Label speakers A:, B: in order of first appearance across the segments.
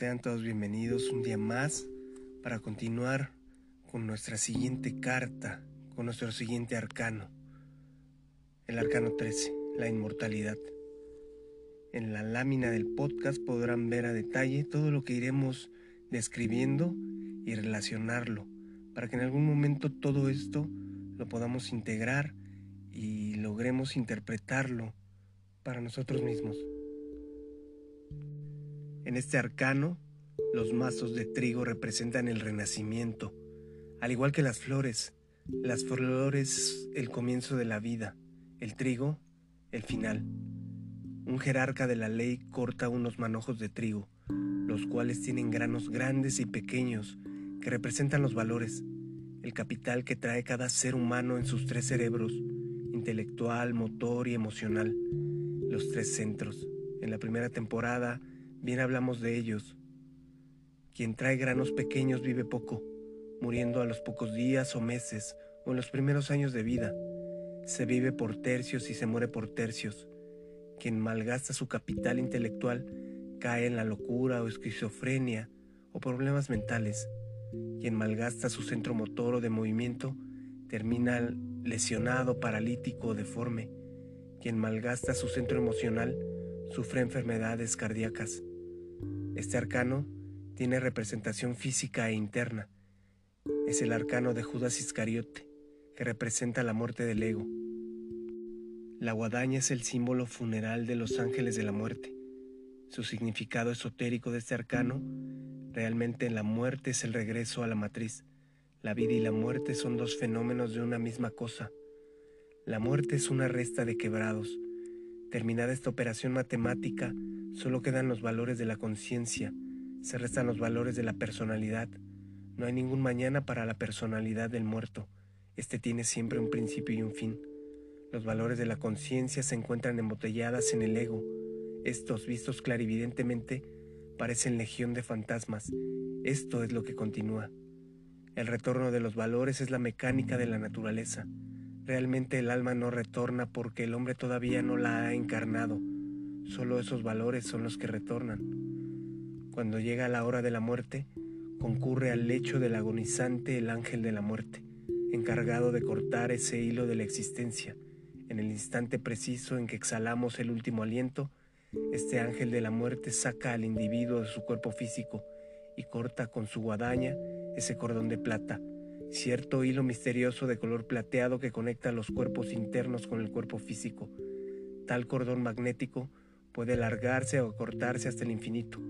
A: Sean todos bienvenidos un día más para continuar con nuestra siguiente carta, con nuestro siguiente arcano, el arcano 13, la inmortalidad. En la lámina del podcast podrán ver a detalle todo lo que iremos describiendo y relacionarlo, para que en algún momento todo esto lo podamos integrar y logremos interpretarlo para nosotros mismos. En este arcano, los mazos de trigo representan el renacimiento, al igual que las flores. Las flores el comienzo de la vida, el trigo el final. Un jerarca de la ley corta unos manojos de trigo, los cuales tienen granos grandes y pequeños que representan los valores, el capital que trae cada ser humano en sus tres cerebros, intelectual, motor y emocional, los tres centros. En la primera temporada bien hablamos de ellos. Quien trae granos pequeños vive poco, muriendo a los pocos días o meses o en los primeros años de vida. Se vive por tercios y se muere por tercios. Quien malgasta su capital intelectual cae en la locura o esquizofrenia o problemas mentales. Quien malgasta su centro motor o de movimiento termina lesionado, paralítico o deforme. Quien malgasta su centro emocional sufre enfermedades cardíacas. Este arcano tiene representación física e interna. Es el arcano de Judas Iscariote, que representa la muerte del ego. La guadaña es el símbolo funeral de los ángeles de la muerte. Su significado esotérico de este arcano, realmente la muerte es el regreso a la matriz. La vida y la muerte son dos fenómenos de una misma cosa. La muerte es una resta de quebrados. Terminada esta operación matemática, Solo quedan los valores de la conciencia, se restan los valores de la personalidad. No hay ningún mañana para la personalidad del muerto. Este tiene siempre un principio y un fin. Los valores de la conciencia se encuentran embotelladas en el ego. Estos, vistos clarividentemente, parecen legión de fantasmas. Esto es lo que continúa. El retorno de los valores es la mecánica de la naturaleza. Realmente el alma no retorna porque el hombre todavía no la ha encarnado Solo esos valores son los que retornan. Cuando llega la hora de la muerte, concurre al lecho del agonizante el ángel de la muerte, encargado de cortar ese hilo de la existencia. En el instante preciso en que exhalamos el último aliento, este ángel de la muerte saca al individuo de su cuerpo físico y corta con su guadaña ese cordón de plata, cierto hilo misterioso de color plateado que conecta los cuerpos internos con el cuerpo físico. Tal cordón magnético puede alargarse o cortarse hasta el infinito.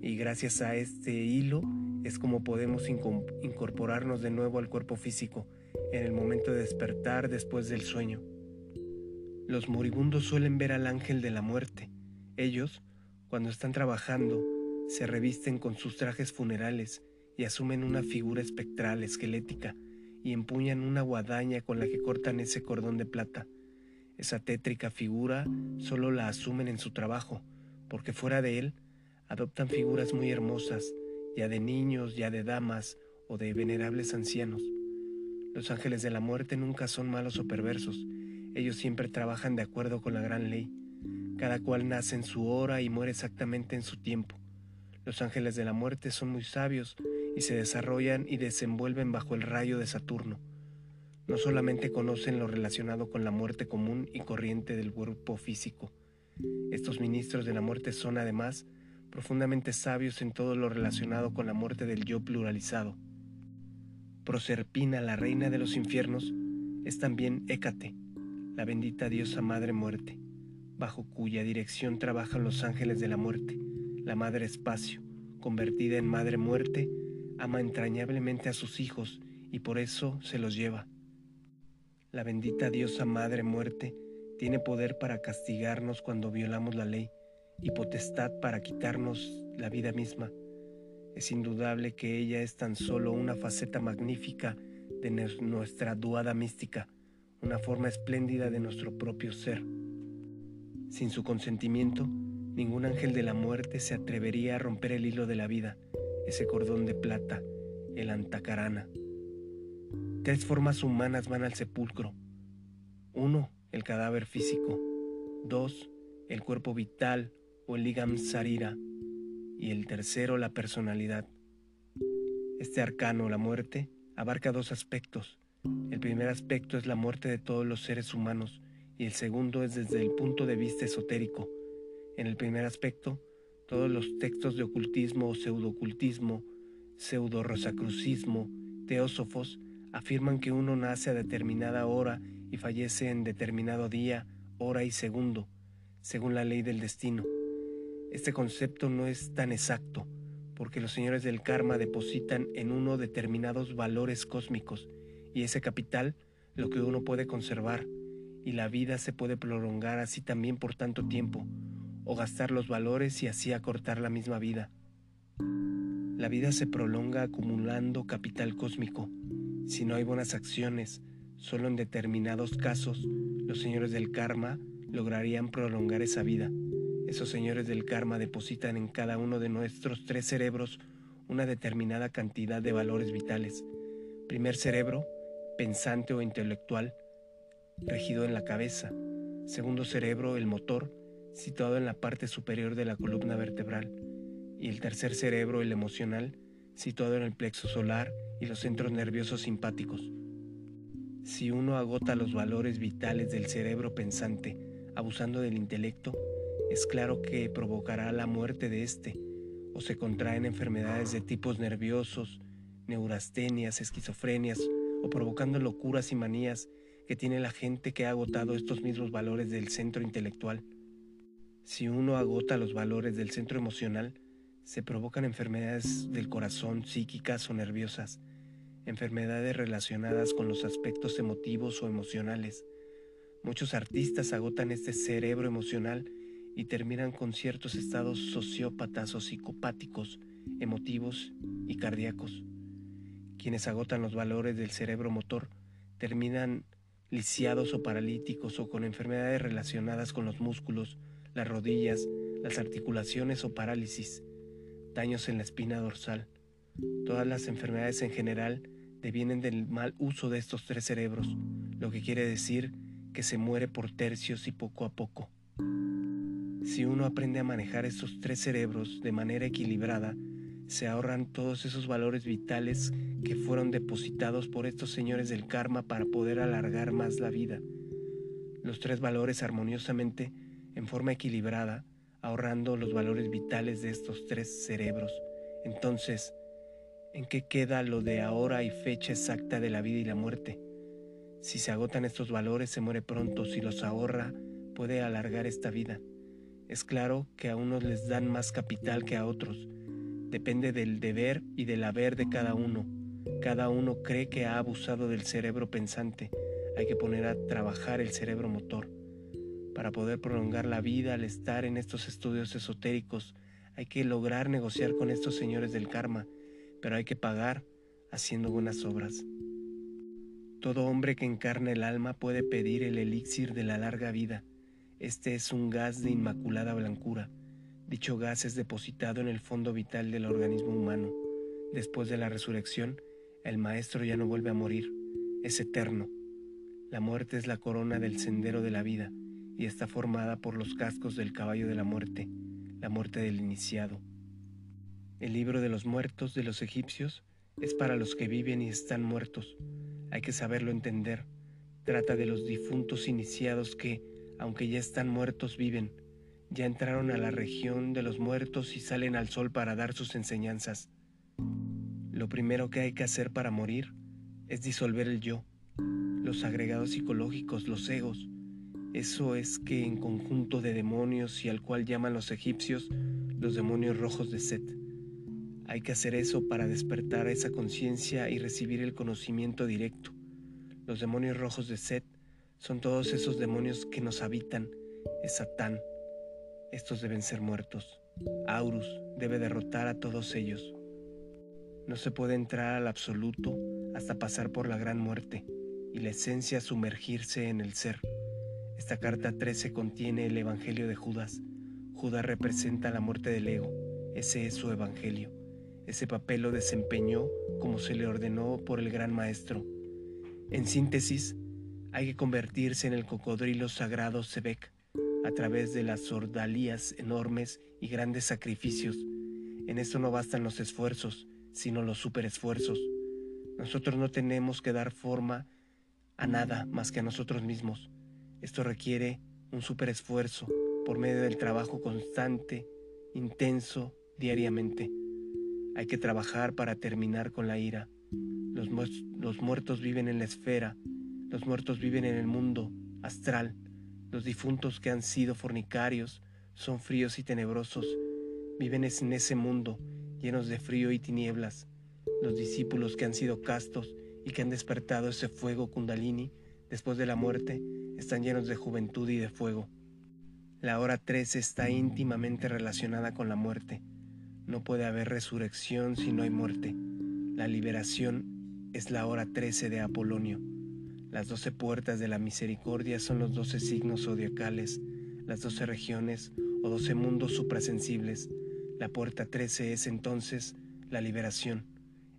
A: Y gracias a este hilo es como podemos incorporarnos de nuevo al cuerpo físico en el momento de despertar después del sueño. Los moribundos suelen ver al ángel de la muerte. Ellos, cuando están trabajando, se revisten con sus trajes funerales y asumen una figura espectral, esquelética, y empuñan una guadaña con la que cortan ese cordón de plata. Esa tétrica figura solo la asumen en su trabajo, porque fuera de él adoptan figuras muy hermosas, ya de niños, ya de damas o de venerables ancianos. Los ángeles de la muerte nunca son malos o perversos, ellos siempre trabajan de acuerdo con la gran ley. Cada cual nace en su hora y muere exactamente en su tiempo. Los ángeles de la muerte son muy sabios y se desarrollan y desenvuelven bajo el rayo de Saturno no solamente conocen lo relacionado con la muerte común y corriente del cuerpo físico, estos ministros de la muerte son además profundamente sabios en todo lo relacionado con la muerte del yo pluralizado. Proserpina, la reina de los infiernos, es también Hécate, la bendita diosa madre muerte, bajo cuya dirección trabajan los ángeles de la muerte, la madre espacio, convertida en madre muerte, ama entrañablemente a sus hijos y por eso se los lleva. La bendita diosa Madre Muerte tiene poder para castigarnos cuando violamos la ley y potestad para quitarnos la vida misma. Es indudable que ella es tan solo una faceta magnífica de nuestra duada mística, una forma espléndida de nuestro propio ser. Sin su consentimiento, ningún ángel de la muerte se atrevería a romper el hilo de la vida, ese cordón de plata, el antacarana. Tres formas humanas van al sepulcro. Uno, el cadáver físico. Dos, el cuerpo vital o el ligam sarira. y el tercero la personalidad. Este arcano, la muerte, abarca dos aspectos. El primer aspecto es la muerte de todos los seres humanos y el segundo es desde el punto de vista esotérico. En el primer aspecto, todos los textos de ocultismo o pseudo-ocultismo, pseudo-rosacrucismo, teósofos, afirman que uno nace a determinada hora y fallece en determinado día, hora y segundo, según la ley del destino. Este concepto no es tan exacto, porque los señores del karma depositan en uno determinados valores cósmicos, y ese capital lo que uno puede conservar, y la vida se puede prolongar así también por tanto tiempo, o gastar los valores y así acortar la misma vida. La vida se prolonga acumulando capital cósmico. Si no hay buenas acciones, solo en determinados casos, los señores del karma lograrían prolongar esa vida. Esos señores del karma depositan en cada uno de nuestros tres cerebros una determinada cantidad de valores vitales. Primer cerebro, pensante o intelectual, regido en la cabeza. Segundo cerebro, el motor, situado en la parte superior de la columna vertebral, y el tercer cerebro, el emocional, situado en el plexo solar y los centros nerviosos simpáticos. Si uno agota los valores vitales del cerebro pensante, abusando del intelecto, es claro que provocará la muerte de éste, o se contraen enfermedades de tipos nerviosos, neurastenias, esquizofrenias, o provocando locuras y manías que tiene la gente que ha agotado estos mismos valores del centro intelectual. Si uno agota los valores del centro emocional, se provocan enfermedades del corazón, psíquicas o nerviosas, enfermedades relacionadas con los aspectos emotivos o emocionales. Muchos artistas agotan este cerebro emocional y terminan con ciertos estados sociópatas o psicopáticos, emotivos y cardíacos. Quienes agotan los valores del cerebro motor terminan lisiados o paralíticos o con enfermedades relacionadas con los músculos, las rodillas, las articulaciones o parálisis, daños en la espina dorsal. Todas las enfermedades en general devienen del mal uso de estos tres cerebros, lo que quiere decir que se muere por tercios y poco a poco. Si uno aprende a manejar estos tres cerebros de manera equilibrada, se ahorran todos esos valores vitales que fueron depositados por estos señores del karma para poder alargar más la vida. Los tres valores armoniosamente en forma equilibrada, ahorrando los valores vitales de estos tres cerebros. Entonces, ¿en qué queda lo de ahora y fecha exacta de la vida y la muerte? Si se agotan estos valores, se muere pronto. Si los ahorra, puede alargar esta vida. Es claro que a unos les dan más capital que a otros. Depende del deber y del haber de cada uno. Cada uno cree que ha abusado del cerebro pensante. Hay que poner a trabajar el cerebro motor. Para poder prolongar la vida al estar en estos estudios esotéricos, hay que lograr negociar con estos señores del karma, pero hay que pagar haciendo buenas obras. Todo hombre que encarna el alma puede pedir el elixir de la larga vida. Este es un gas de inmaculada blancura. Dicho gas es depositado en el fondo vital del organismo humano. Después de la resurrección, el maestro ya no vuelve a morir, es eterno. La muerte es la corona del sendero de la vida y está formada por los cascos del caballo de la muerte, la muerte del iniciado. El libro de los muertos de los egipcios es para los que viven y están muertos. Hay que saberlo entender. Trata de los difuntos iniciados que, aunque ya están muertos, viven. Ya entraron a la región de los muertos y salen al sol para dar sus enseñanzas. Lo primero que hay que hacer para morir es disolver el yo, los agregados psicológicos, los egos, eso es que en conjunto de demonios y al cual llaman los egipcios los demonios rojos de Set. Hay que hacer eso para despertar esa conciencia y recibir el conocimiento directo. Los demonios rojos de Set son todos esos demonios que nos habitan, es Satán. Estos deben ser muertos. Aurus debe derrotar a todos ellos. No se puede entrar al absoluto hasta pasar por la gran muerte y la esencia sumergirse en el ser. Esta carta 13 contiene el Evangelio de Judas. Judas representa la muerte del ego. Ese es su Evangelio. Ese papel lo desempeñó como se le ordenó por el gran maestro. En síntesis, hay que convertirse en el cocodrilo sagrado Sebek a través de las ordalías enormes y grandes sacrificios. En esto no bastan los esfuerzos, sino los superesfuerzos. Nosotros no tenemos que dar forma a nada más que a nosotros mismos. Esto requiere un superesfuerzo por medio del trabajo constante, intenso, diariamente. Hay que trabajar para terminar con la ira. Los, los, muertos viven en la esfera, los muertos viven en el mundo astral. Los difuntos que han sido fornicarios son fríos y tenebrosos, viven en ese mundo llenos de frío y tinieblas. Los discípulos que han sido castos y que han despertado ese fuego kundalini después de la muerte están llenos de juventud y de fuego. La hora 13 está íntimamente relacionada con la muerte. No puede haber resurrección si no hay muerte. La liberación es la hora 13 de Apolonio. Las doce puertas de la misericordia son los doce signos zodiacales, las doce regiones o doce mundos suprasensibles. La puerta 13 es entonces la liberación.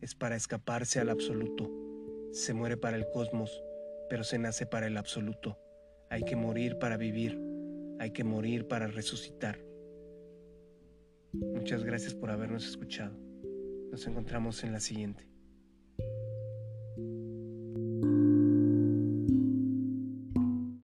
A: Es para escaparse al absoluto. Se muere para el cosmos, pero se nace para el absoluto. Hay que morir para vivir, hay que morir para resucitar. Muchas gracias por habernos escuchado. Nos encontramos en la siguiente.